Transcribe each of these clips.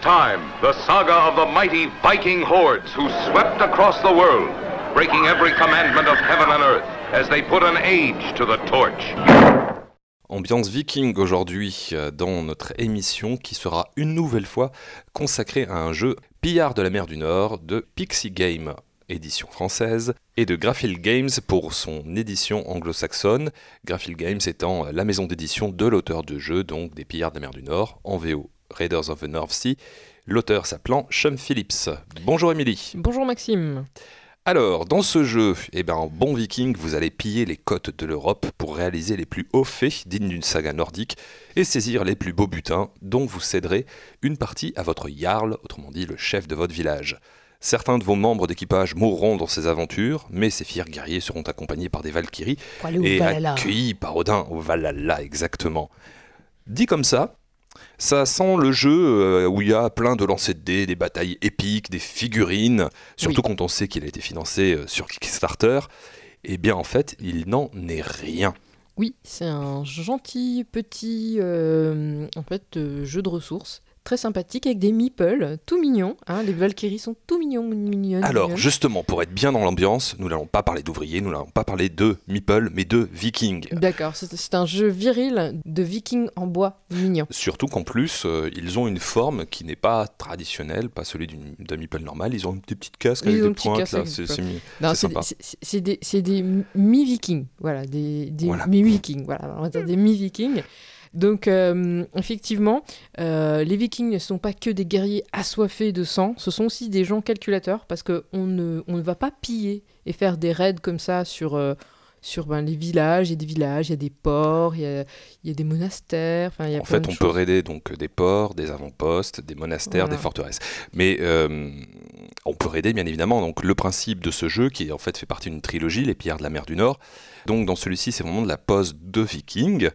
time, the saga of the mighty Viking hordes who swept across the world, breaking every commandment of heaven and earth as they put an age to the torch. Ambiance viking aujourd'hui euh, dans notre émission qui sera une nouvelle fois consacrée à un jeu Pillard de la mer du Nord de Pixie Game, édition française, et de Graphil Games pour son édition anglo-saxonne, Graphil Games étant la maison d'édition de l'auteur de jeu, donc des Pillards de la mer du Nord, en VO, Raiders of the North Sea, l'auteur s'appelant Sean Phillips. Bonjour Émilie. Bonjour Maxime. Alors, dans ce jeu, eh ben, en bon viking, vous allez piller les côtes de l'Europe pour réaliser les plus hauts faits dignes d'une saga nordique et saisir les plus beaux butins dont vous céderez une partie à votre jarl, autrement dit le chef de votre village. Certains de vos membres d'équipage mourront dans ces aventures, mais ces fiers guerriers seront accompagnés par des Valkyries et accueillis par Odin au Valhalla exactement. Dit comme ça, ça sent le jeu euh, où il y a plein de lancers de dés, des batailles épiques, des figurines, surtout quand on sait qu'il a été financé euh, sur Kickstarter. Eh bien, en fait, il n'en est rien. Oui, c'est un gentil petit euh, en fait, jeu de ressources très sympathique avec des meeples tout mignons. Hein, les Valkyries sont tout mignons, mignonnes. Alors, justement, pour être bien dans l'ambiance, nous n'allons pas parler d'ouvriers, nous n'allons pas parler de meeples, mais de vikings. D'accord, c'est un jeu viril de vikings en bois mignon. Surtout qu'en plus, euh, ils ont une forme qui n'est pas traditionnelle, pas celui d'un meeple normal. Ils ont une petite casque avec des pointes. C'est des, des mi-vikings, voilà, des, des mi-vikings, voilà, on va dire des mi-vikings. Donc, euh, effectivement, euh, les Vikings ne sont pas que des guerriers assoiffés de sang, ce sont aussi des gens calculateurs parce qu'on ne, on ne va pas piller et faire des raids comme ça sur. Euh, sur ben, les villages, il y a des villages, il y a des ports, il y a, il y a des monastères. Y a en fait, on peut raider donc des ports, des avant-postes, des monastères, des forteresses. Mais on peut raider bien évidemment donc le principe de ce jeu qui en fait fait partie d'une trilogie, les Pierres de la mer du Nord. Donc dans celui-ci, c'est vraiment de la pose de Viking.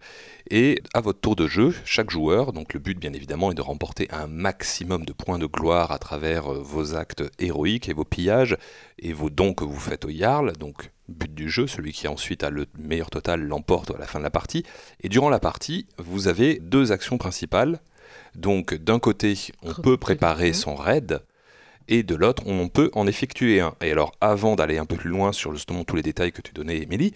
Et à votre tour de jeu, chaque joueur, donc le but bien évidemment est de remporter un maximum de points de gloire à travers euh, vos actes héroïques et vos pillages et vos dons que vous faites au Jarl. Donc but du jeu, celui qui ensuite a le meilleur total l'emporte à la fin de la partie. Et durant la partie, vous avez deux actions principales. Donc d'un côté, on peut préparer son raid et de l'autre, on peut en effectuer un. Et alors, avant d'aller un peu plus loin sur justement tous les détails que tu donnais, Émilie,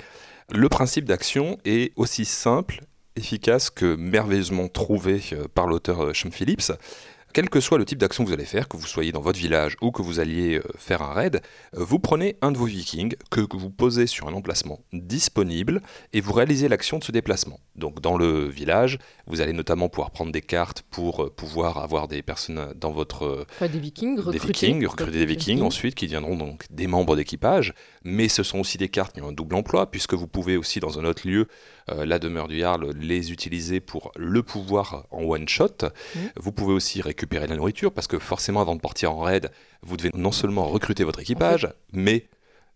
le principe d'action est aussi simple efficace que merveilleusement trouvé euh, par l'auteur euh, Sean Phillips. Quel que soit le type d'action que vous allez faire, que vous soyez dans votre village ou que vous alliez euh, faire un raid, vous prenez un de vos vikings que vous posez sur un emplacement disponible et vous réalisez l'action de ce déplacement. Donc dans le village, vous allez notamment pouvoir prendre des cartes pour pouvoir avoir des personnes dans votre... des vikings, recruter, des vikings, recruter des vikings ensuite qui deviendront donc des membres d'équipage. Mais ce sont aussi des cartes qui ont un double emploi puisque vous pouvez aussi dans un autre lieu euh, la demeure du Jarl, les utiliser pour le pouvoir en one shot. Mmh. Vous pouvez aussi récupérer la nourriture parce que forcément avant de partir en raid, vous devez non seulement recruter votre équipage, mais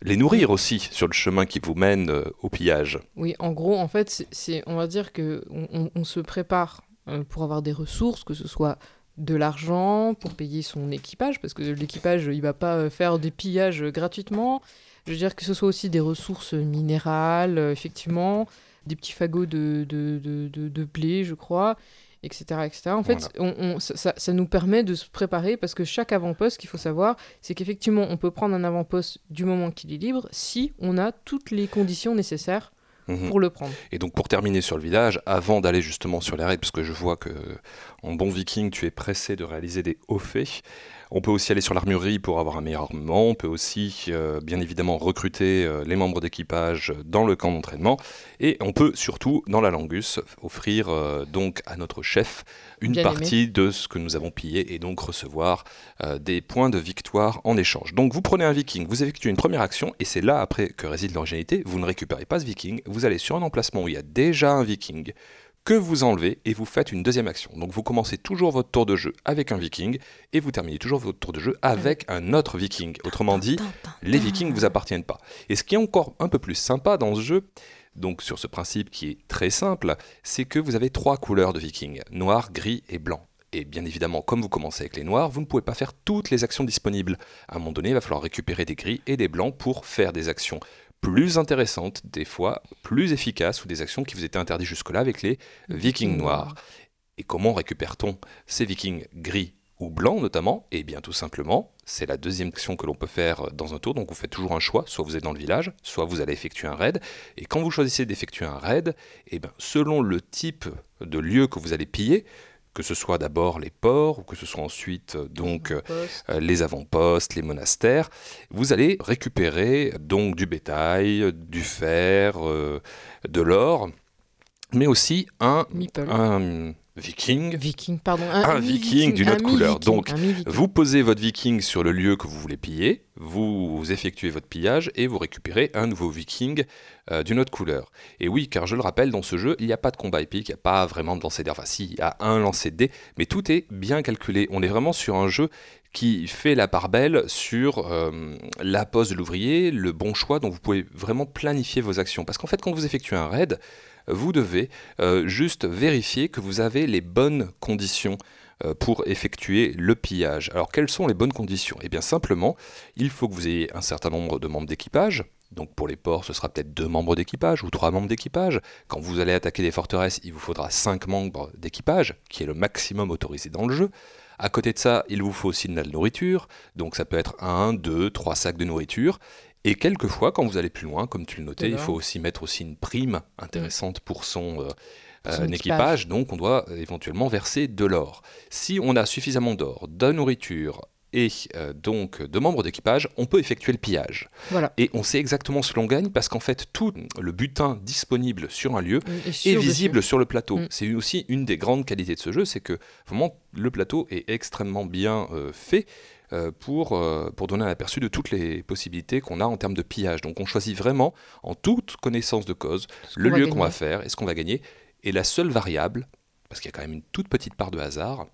les nourrir aussi sur le chemin qui vous mène euh, au pillage. Oui, en gros, en fait, c'est, on va dire que on, se prépare euh, pour avoir des ressources, que ce soit de l'argent pour payer son équipage, parce que l'équipage, il va pas faire des pillages gratuitement. Je veux dire que ce soit aussi des ressources minérales, effectivement, des petits fagots de, de, de, de, blé, je crois, etc. etc. En fait, on, ça, ça, nous permet de se préparer parce que chaque avant-poste, qu'il faut savoir, c'est qu'effectivement, on peut prendre un avant-poste du moment qu'il est libre si on a toutes les conditions nécessaires mhm. pour le prendre. Et donc pour terminer sur le village, avant d'aller justement sur les raids, parce que je vois que en bon viking, tu es pressé de réaliser des hauts faits, on peut aussi aller sur l'armurerie pour avoir un meilleur armement. On peut aussi, euh, bien évidemment, recruter euh, les membres d'équipage dans le camp d'entraînement. Et on peut surtout, dans la Langus, offrir euh, donc à notre chef une partie de ce que nous avons pillé et donc recevoir des points de victoire en échange. Donc vous prenez un viking, vous effectuez une première action et c'est là après que réside l'originalité. Vous ne récupérez pas ce viking, vous allez sur un emplacement où il y a déjà un viking que vous enlevez et vous faites une deuxième action. Donc vous commencez toujours votre tour de jeu avec un viking et vous terminez toujours votre tour de jeu avec un autre viking. Autrement dit, les vikings ne vous appartiennent pas. Et ce qui est encore un peu plus sympa dans ce jeu, donc sur ce principe qui est très simple, c'est que vous avez trois couleurs de vikings, noir, gris et blanc. Et bien évidemment, comme vous commencez avec les noirs, vous ne pouvez pas faire toutes les actions disponibles. À un moment donné, il va falloir récupérer des gris et des blancs pour faire des actions plus intéressantes, des fois plus efficaces, ou des actions qui vous étaient interdites jusque-là avec les vikings noirs. Et comment récupère-t-on ces vikings gris ou blanc notamment, et bien tout simplement, c'est la deuxième action que l'on peut faire dans un tour, donc vous faites toujours un choix, soit vous êtes dans le village, soit vous allez effectuer un raid, et quand vous choisissez d'effectuer un raid, et bien, selon le type de lieu que vous allez piller, que ce soit d'abord les ports ou que ce soit ensuite euh, donc euh, euh, les avant-postes, les monastères, vous allez récupérer donc du bétail, du fer, de l'or, mais aussi un, un Viking. Viking, pardon. Un, viking, d'une autre couleur. Donc, vous posez votre viking sur le lieu que vous voulez piller, vous, effectuez votre pillage et vous récupérez un nouveau viking euh, d'une autre couleur. Et oui, car je le rappelle, dans ce jeu, il n'y a pas de combat épique, il n'y a pas vraiment de lancer dés. Enfin, si, il y a un lancer de dés, mais tout est bien calculé. On est vraiment sur un jeu qui fait la part belle sur euh, la pose de l'ouvrier, le bon choix, dont vous pouvez vraiment planifier vos actions. Parce qu'en fait, quand vous effectuez un raid, vous devez euh, juste vérifier que vous avez les bonnes conditions euh, pour effectuer le pillage. Alors quelles sont les bonnes conditions? Eh bien simplement, il faut que vous ayez un certain nombre de membres d'équipage. Donc pour les ports, ce sera peut-être deux membres d'équipage ou trois membres d'équipage. Quand vous allez attaquer des forteresses, il vous faudra cinq membres d'équipage, qui est le maximum autorisé dans le jeu. À côté de ça, il vous faut aussi de la nourriture, donc ça peut être un, deux, trois sacs de nourriture. Et quelquefois, quand vous allez plus loin, comme tu le notais, il faut aussi mettre aussi une prime intéressante pour son, euh, euh, équipage. Donc, on doit éventuellement verser de l'or. Si on a suffisamment d'or, de nourriture et euh, donc de membres d'équipage, on peut effectuer le pillage. Voilà. Et on sait exactement ce l'on gagne parce qu'en fait, tout le butin disponible sur un lieu est visible sur le plateau. Mm. C'est aussi une des grandes qualités de ce jeu, c'est que vraiment le plateau est extrêmement bien fait. Euh, pour, euh, pour donner un aperçu de toutes les possibilités qu'on a en termes de pillage. Donc on choisit vraiment, en toute connaissance de cause, le lieu qu'on va faire et ce qu'on va gagner. Et la seule variable, parce qu'il y a quand même une toute petite part de hasard,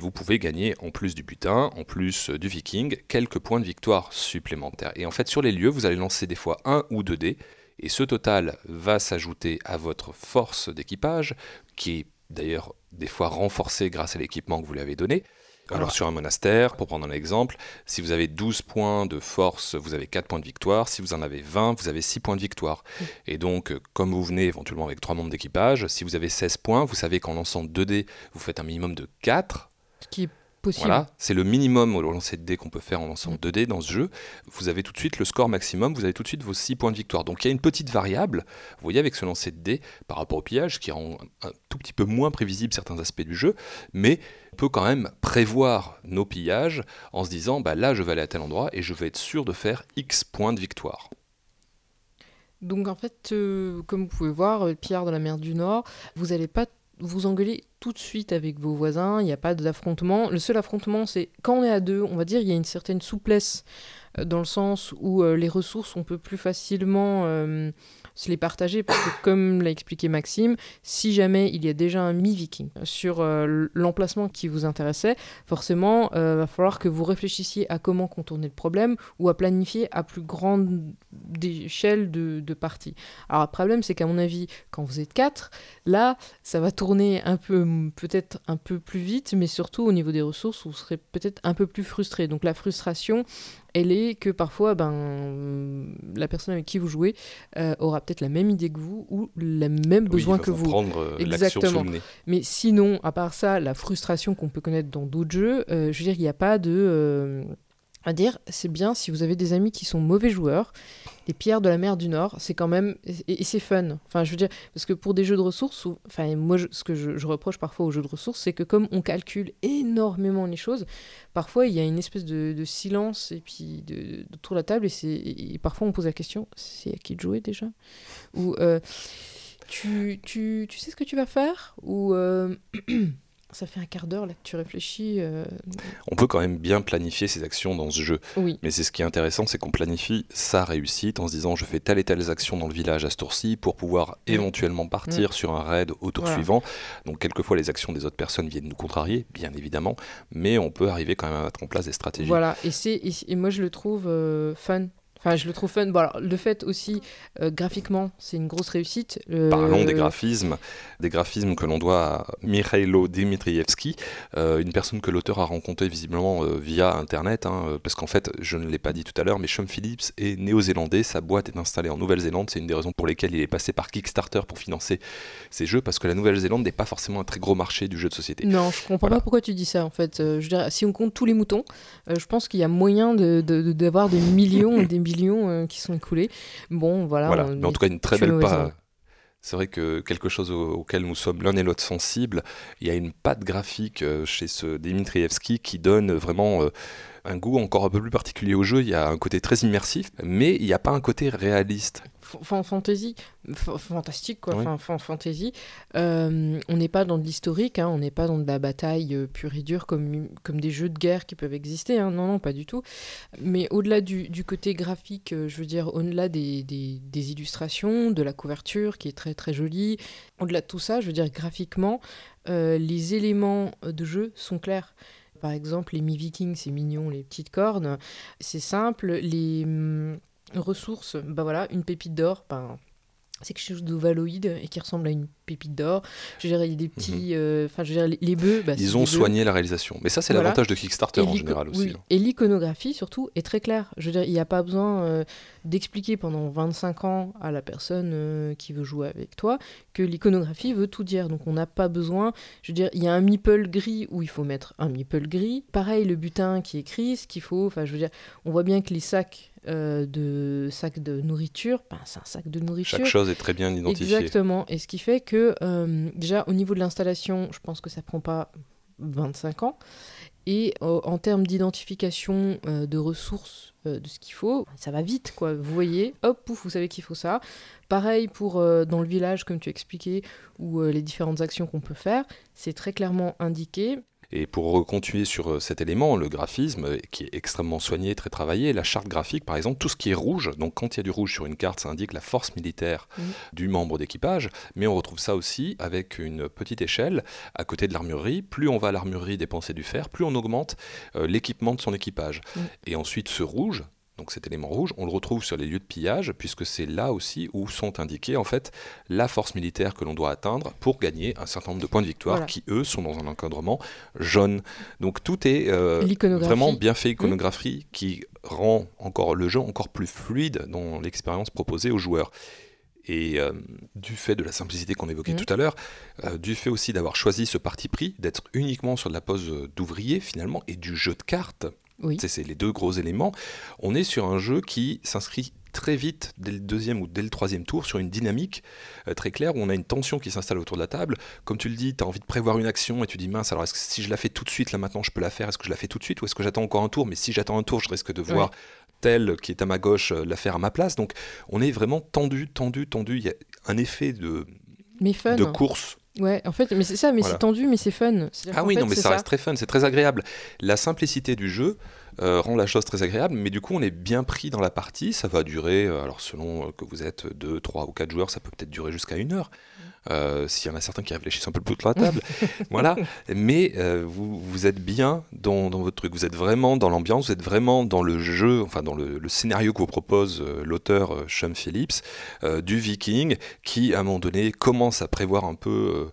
vous pouvez gagner en plus du butin, en plus du viking, quelques points de victoire supplémentaires. Et en fait, sur les lieux, vous allez lancer des fois un ou deux dés, et ce total va s'ajouter à votre force d'équipage, qui est d'ailleurs des fois renforcée grâce à l'équipement que vous lui avez donné. Alors sur un monastère, pour prendre un exemple, si vous avez 12 points de force, vous avez 4 points de victoire. Si vous en avez 20, vous avez 6 points de victoire. Et donc, comme vous venez éventuellement avec 3 membres d'équipage, si vous avez 16 points, vous savez qu'en lançant 2 dés, vous faites un minimum de 4. Ce qui Possible. Voilà, c'est le minimum au lancer de dés qu'on peut faire en lançant 2 dés dans ce jeu. Vous avez tout de suite le score maximum, vous avez tout de suite vos 6 points de victoire. Donc il y a une petite variable, vous voyez, avec ce lancer de dés par rapport au pillage, qui rend un tout petit peu moins prévisible certains aspects du jeu, mais peut quand même prévoir nos pillages en se disant bah là je vais aller à tel endroit et je vais être sûr de faire X points de victoire. Donc en fait, euh, comme vous pouvez voir, euh, Pierre de la mer du Nord, vous n'allez pas vous engueuler tout de suite avec vos voisins, il n'y a pas d'affrontement. Le seul affrontement, c'est quand on est à deux, on va dire, il y a une certaine souplesse euh, dans le sens où les ressources, on peut plus facilement se les partager parce que, comme l'a expliqué Maxime, si jamais il y a déjà un mi-viking sur euh, l'emplacement qui vous intéressait, forcément, euh, va falloir que vous réfléchissiez à comment contourner le problème ou à planifier à plus grande échelle de, de partie. Alors, le problème, c'est qu'à mon avis, quand vous êtes quatre, là, ça va tourner un peu, peut-être un peu plus vite, mais surtout au niveau des ressources, vous serez peut-être un peu plus frustré. Donc, la frustration, elle est que parfois, ben, la personne avec qui vous jouez euh, aura peut-être la même idée que vous ou le même besoin que vous. Prendre euh, Exactement. Mais sinon, à part ça, la frustration qu'on peut connaître dans d'autres jeux, euh, je veux dire, il n'y a pas de à dire, c'est bien si vous avez des amis qui sont mauvais joueurs. Les pierres de la mer du Nord, c'est quand même. Et, c'est fun. Enfin, je veux dire, parce que pour des jeux de ressources, enfin, moi, ce que je, reproche parfois aux jeux de ressources, c'est que comme on calcule énormément les choses, parfois il y a une espèce de, silence et puis de, de, la table, et, et, parfois on pose la question c'est à qui de jouer déjà? Ou. Euh, tu, tu, tu, sais ce que tu vas faire? Ou. Euh, Ça fait un quart d'heure là que tu réfléchis. Euh, on peut quand même bien planifier ses actions dans ce jeu. Oui. Mais c'est ce qui est intéressant, c'est qu'on planifie sa réussite en se disant je fais telle et telle action dans le village à ce tour-ci pour pouvoir mm. éventuellement partir mm. sur un raid au tour suivant. Donc quelquefois les actions des autres personnes viennent nous contrarier, bien évidemment, mais on peut arriver quand même à mettre en place des stratégies. Voilà, et, c'est, et, moi je le trouve euh, fun Enfin, je le trouve fun. Bon, alors, le fait aussi, euh, graphiquement, c'est une grosse réussite. Le- Parlons des graphismes, des graphismes que l'on doit à Mikhailo Dmitrievski, euh, une personne que l'auteur a rencontrée visiblement euh, via Internet, hein, euh, parce qu'en fait, je ne l'ai pas dit tout à l'heure, mais Sean Phillips est néo-zélandais, sa boîte est installée en Nouvelle-Zélande, c'est une des raisons pour lesquelles il est passé par Kickstarter pour financer ses jeux, parce que la Nouvelle-Zélande n'est pas forcément un très gros marché du jeu de société. Non, je comprends Voilà. pas pourquoi tu dis ça en fait. Euh, je si on compte tous les moutons, euh, je pense qu'il y a moyen de- de- de- d'avoir des millions et des millions euh, qui sont écoulés. Bon, voilà. Mais en tout cas, une très belle raison. pa- C'est vrai que quelque chose au- auquel nous sommes l'un et l'autre sensibles, il y a une patte graphique euh, chez ce Dimitrievski qui donne vraiment euh, un goût encore un peu plus particulier au jeu. Il y a un côté très immersif, mais il n'y a pas un côté réaliste. Fantasy, fantastique quoi, Oui. enfin fan- fantasy. Euh, on n'est pas dans de l'historique, hein, on n'est pas dans de la bataille euh, pure et dure comme, comme des jeux de guerre qui peuvent exister, hein, non, non, pas du tout. Mais au-delà du, du côté graphique, euh, je veux dire, au-delà des, des- des illustrations, de la couverture qui est très très jolie, au-delà de tout ça, je veux dire, graphiquement, euh, les éléments de jeu sont clairs. Par exemple, les mi-vikings, c'est mignon, les petites cornes, c'est simple. Les ressources, bah voilà, une pépite d'or, ben, c'est quelque chose d'ovaloïde et qui ressemble à une pépite d'or. Je a des petits. euh, Enfin, dire, les, les bœufs. bah, Mhm. Ils ont bœufs. soigné la réalisation. Mais ça, c'est Voilà. l'avantage de Kickstarter en général aussi. oui, hein. Et l'iconographie, surtout, est très claire. Je veux dire, il n'y a pas besoin euh, d'expliquer pendant 25 ans à la personne euh, qui veut jouer avec toi que l'iconographie veut tout dire. Donc, on n'a pas besoin. Je veux dire, il y a un meeple gris où il faut mettre un meeple gris. Pareil, le butin qui est écrit, ce qu'il faut. Enfin, je veux dire, on voit bien que les sacs euh, de sacs de nourriture, ben, c'est un sac de nourriture. Chaque chose est très bien identifiée. Exactement. Et ce qui fait que, euh, déjà, au niveau de l'installation, je pense que ça prend pas 25 ans. Et euh, en termes d'identification de ressources, de ce qu'il faut, ça va vite, quoi. Vous voyez, hop, pouf, vous savez qu'il faut ça. Pareil pour dans le village, comme tu expliquais, ou les différentes actions qu'on peut faire, c'est très clairement indiqué. Et pour continuer sur euh, cet élément, le graphisme, euh, qui est extrêmement soigné, très travaillé, la charte graphique, par exemple, tout ce qui est rouge, donc quand il y a du rouge sur une carte, ça indique la force militaire du membre d'équipage, mais on retrouve ça aussi avec une petite échelle à côté de l'armurerie. Plus on va à l'armurerie dépenser du fer, plus on augmente euh, l'équipement de son équipage. Et ensuite, ce rouge, donc cet élément rouge, on le retrouve sur les lieux de pillage, puisque c'est là aussi où sont indiqués en fait la force militaire que l'on doit atteindre pour gagner un certain nombre de points de victoire Voilà. qui, eux, sont dans un encadrement jaune. Donc tout est euh, vraiment bien fait, iconographie, qui rend encore le jeu encore plus fluide dans l'expérience proposée aux joueurs. Et euh, du fait de la simplicité qu'on évoquait Mhm. tout à l'heure, euh, du fait aussi d'avoir choisi ce parti pris, d'être uniquement sur de la pose d'ouvrier finalement, et du jeu de cartes, Oui. c'est les deux gros éléments, on est sur un jeu qui s'inscrit très vite, dès le deuxième ou dès le troisième tour, sur une dynamique euh, très claire où on a une tension qui s'installe autour de la table. Comme tu le dis, tu as envie de prévoir une action et tu dis mince, alors est-ce que si je la fais tout de suite, là maintenant je peux la faire, est-ce que je la fais tout de suite ou est-ce que j'attends encore un tour? Mais si j'attends un tour, je risque de voir tel qui est à ma gauche euh, la faire à ma place. Donc on est vraiment tendu, tendu, tendu. Il y a un effet de, Mais fun. de course. Ouais, en fait, mais c'est ça, mais Voilà. c'est tendu, mais c'est fun. Ah oui, fait, non, mais ça, reste très fun, c'est très agréable. La simplicité du jeu euh, rend la chose très agréable, mais du coup, on est bien pris dans la partie. Ça va durer, euh, alors selon euh, que vous êtes 2, 3 ou 4 joueurs, ça peut peut-être durer jusqu'à une heure. Euh, S'il y en a certains qui réfléchissent un peu plus de la table, voilà. Mais euh, vous, vous êtes bien dans, dans votre truc, vous êtes vraiment dans l'ambiance, vous êtes vraiment dans le jeu, enfin dans le, le scénario que vous propose euh, l'auteur Sean Phillips, du Viking, qui à un moment donné commence à prévoir un peu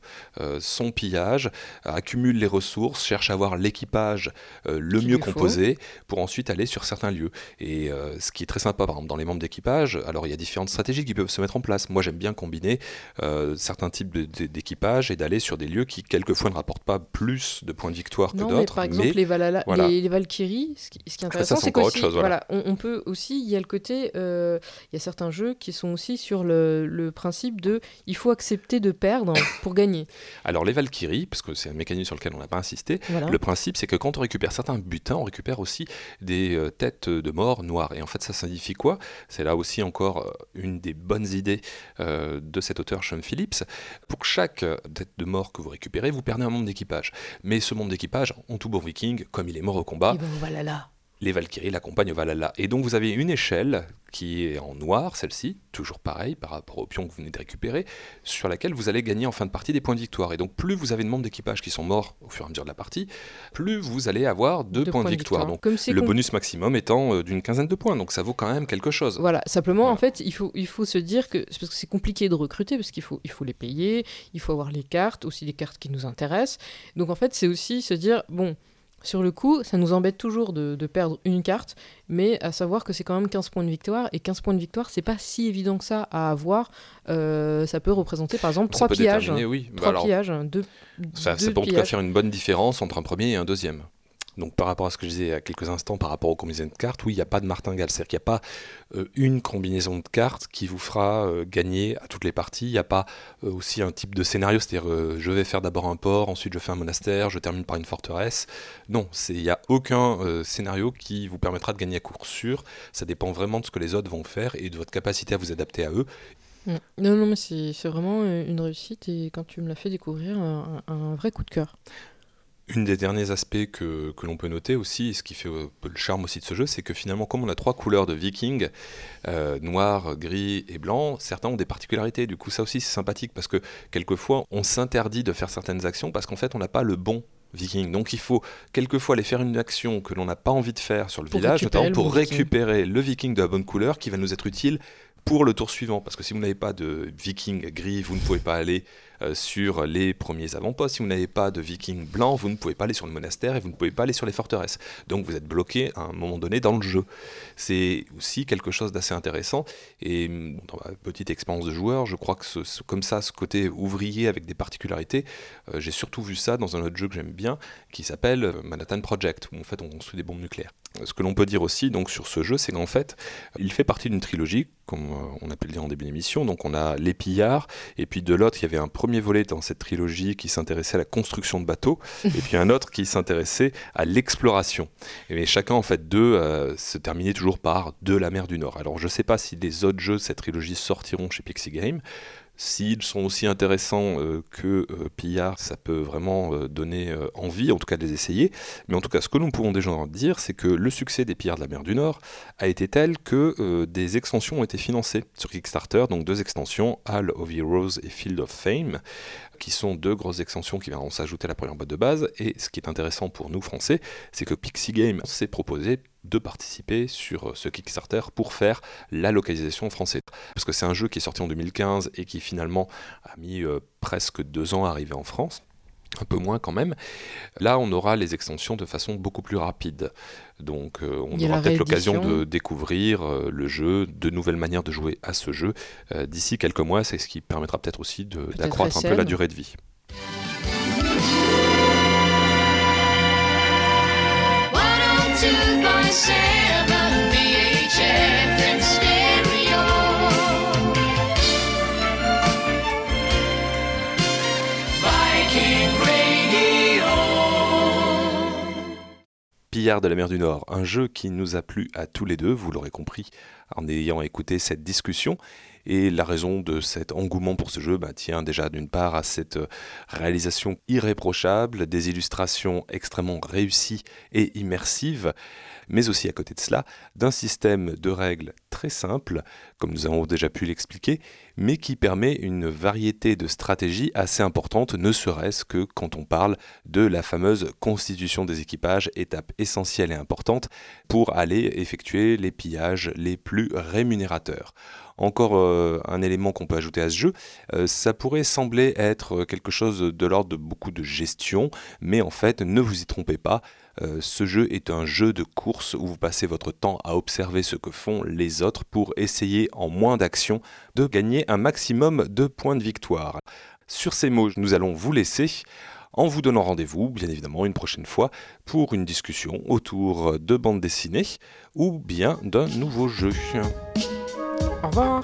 son pillage, accumule les ressources, cherche à avoir l'équipage le mieux faut. composé pour ensuite aller sur certains lieux. Et ce qui est très sympa, par exemple, dans les membres d'équipage, alors il y a différentes stratégies qui peuvent se mettre en place. Moi, j'aime bien combiner euh, certains types de- de- d'équipage et d'aller sur des lieux qui, quelquefois, ne rapportent pas plus de points de victoire que Non, d'autres. par exemple, mais- les, voilà. les, les Valkyries, ce qui, ce qui est intéressant, c'est chose, voilà. on, on peut aussi, il y a le côté, euh, il y a certains jeux qui sont aussi sur le, le principe de, il faut accepter de perdre pour gagner. Alors, les Valkyries, parce que c'est un mécanisme sur lequel on n'a pas insisté, Voilà. Le principe, c'est que quand on récupère certains butins, on récupère aussi des euh, têtes de mort noires. Et en fait, ça signifie quoi? C'est là aussi encore euh, une des bonnes idées euh, de cet auteur Sean Phillips. Pour chaque euh, tête de mort que vous récupérez, vous perdez un membre d'équipage. Mais ce membre d'équipage, en tout bon viking, comme il est mort au combat, Et ben. Les Valkyries l'accompagnent au Valhalla. Et donc vous avez une échelle qui est en noir, celle-ci, toujours pareil par rapport au pion que vous venez de récupérer, sur laquelle vous allez gagner en fin de partie des points de victoire. Et donc plus vous avez de membres d'équipage qui sont morts au fur et à mesure de la partie, plus vous allez avoir de points, de victoire. Donc le bonus maximum étant euh, d'une quinzaine de points, donc ça vaut quand même quelque chose. Voilà, simplement en fait il faut, il faut se dire que, parce que c'est compliqué de recruter, parce qu'il faut, il faut les payer, il faut avoir les cartes, aussi les cartes qui nous intéressent. Donc en fait c'est aussi se dire, bon, sur le coup, ça nous embête toujours de, perdre une carte, mais à savoir que c'est quand même 15 points de victoire, et 15 points de victoire, c'est pas si évident que ça à avoir. Euh, ça peut représenter par exemple 3 pillages. Oui. 3 bah pillages, ça, peut en tout cas faire une bonne différence entre un premier et un deuxième. Donc par rapport à ce que je disais a quelques instants, par rapport aux combinaisons de cartes, oui, il n'y a pas de martingale. C'est-à-dire qu'il n'y a pas euh, une combinaison de cartes qui vous fera euh, gagner à toutes les parties. Il n'y a pas euh, aussi un type de scénario, c'est-à-dire je vais faire d'abord un port, ensuite je fais un monastère, je termine par une forteresse. Non, il n'y a aucun scénario qui vous permettra de gagner à court sûr. Ça dépend vraiment de ce que les autres vont faire et de votre capacité à vous adapter à eux. Mm. Non, non, mais c'est vraiment une réussite et quand tu me l'as fait découvrir, un vrai coup de cœur. Une des derniers aspects que, que l'on peut noter aussi, et ce qui fait euh, le charme aussi de ce jeu, c'est que finalement, comme on a trois couleurs de viking, euh, noir, gris et blanc, certains ont des particularités. Du coup, ça aussi, c'est sympathique parce que quelquefois, on s'interdit de faire certaines actions parce qu'en fait, on n'a pas le bon viking. Donc il faut quelquefois aller faire une action que l'on n'a pas envie de faire sur le village, notamment pour récupérer le viking de la bonne couleur qui va nous être utile pour le tour suivant. Parce que si vous n'avez pas de viking gris, vous ne pouvez pas aller euh, sur les premiers avant-postes. Si vous n'avez pas de viking blanc, vous ne pouvez pas aller sur le monastère et vous ne pouvez pas aller sur les forteresses. Donc vous êtes bloqué à un moment donné dans le jeu. C'est aussi quelque chose d'assez intéressant. Et dans ma petite expérience de joueur, je crois que comme ça, ce côté ouvrier avec des particularités, euh, j'ai surtout vu ça dans un autre jeu que j'aime bien qui s'appelle euh, Manhattan Project, où en fait on construit des bombes nucléaires. Ce que l'on peut dire aussi donc sur ce jeu, c'est qu'en fait, il fait partie d'une trilogie, comme on a pu le dire en début d'émission. Donc on a les pillards, et puis de l'autre, il y avait un premier volet dans cette trilogie qui s'intéressait à la construction de bateaux, et puis un autre qui s'intéressait à l'exploration. Et chacun, en fait, deux euh, se terminait toujours par de la mer du Nord. Alors je ne sais pas si les autres jeux de cette trilogie sortiront chez Pixie Game. S'ils sont aussi intéressants euh, que euh, Pillard, ça peut vraiment euh, donner envie, en tout cas de les essayer. Mais en tout cas, ce que nous pouvons déjà dire, c'est que le succès des Pillards de la mer du Nord a été tel que des extensions ont été financées sur Kickstarter, donc deux extensions, Hall of Heroes et Field of Fame, qui sont deux grosses extensions qui vont s'ajouter à la première boîte de base. Et ce qui est intéressant pour nous français, c'est que Pixie Game s'est proposé de participer sur ce Kickstarter pour faire la localisation française. Parce que c'est un jeu qui est sorti en 2015 et qui finalement a mis euh, presque deux ans à arriver en France un peu moins quand même. Là, on aura les extensions de façon beaucoup plus rapide. Donc, euh, on aura peut-être l'occasion de découvrir euh, le jeu, de nouvelles manières de jouer à ce jeu d'ici quelques mois. C'est ce qui permettra peut-être aussi d'accroître un peu la durée de vie. Pillard de la mer du Nord, un jeu qui nous a plu à tous les deux, vous l'aurez compris en ayant écouté cette discussion. Et la raison de cet engouement pour ce jeu bah, tient déjà d'une part à cette réalisation irréprochable, des illustrations extrêmement réussies et immersives, mais aussi à côté de cela, d'un système de règles très simple, comme nous avons déjà pu l'expliquer, mais qui permet une variété de stratégies assez importante, ne serait-ce que quand on parle de la fameuse constitution des équipages, étape essentielle et importante pour aller effectuer les pillages les plus rémunérateurs. Encore euh, un élément qu'on peut ajouter à ce jeu, euh, ça pourrait sembler être quelque chose de l'ordre de beaucoup de gestion, mais en fait ne vous y trompez pas, euh, ce jeu est un jeu de course où vous passez votre temps à observer ce que font les autres pour essayer en moins d'actions de gagner un maximum de points de victoire. Sur ces mots, nous allons vous laisser en vous donnant rendez-vous, bien évidemment, une prochaine fois pour une discussion autour de bande dessinée ou bien d'un nouveau jeu. Au revoir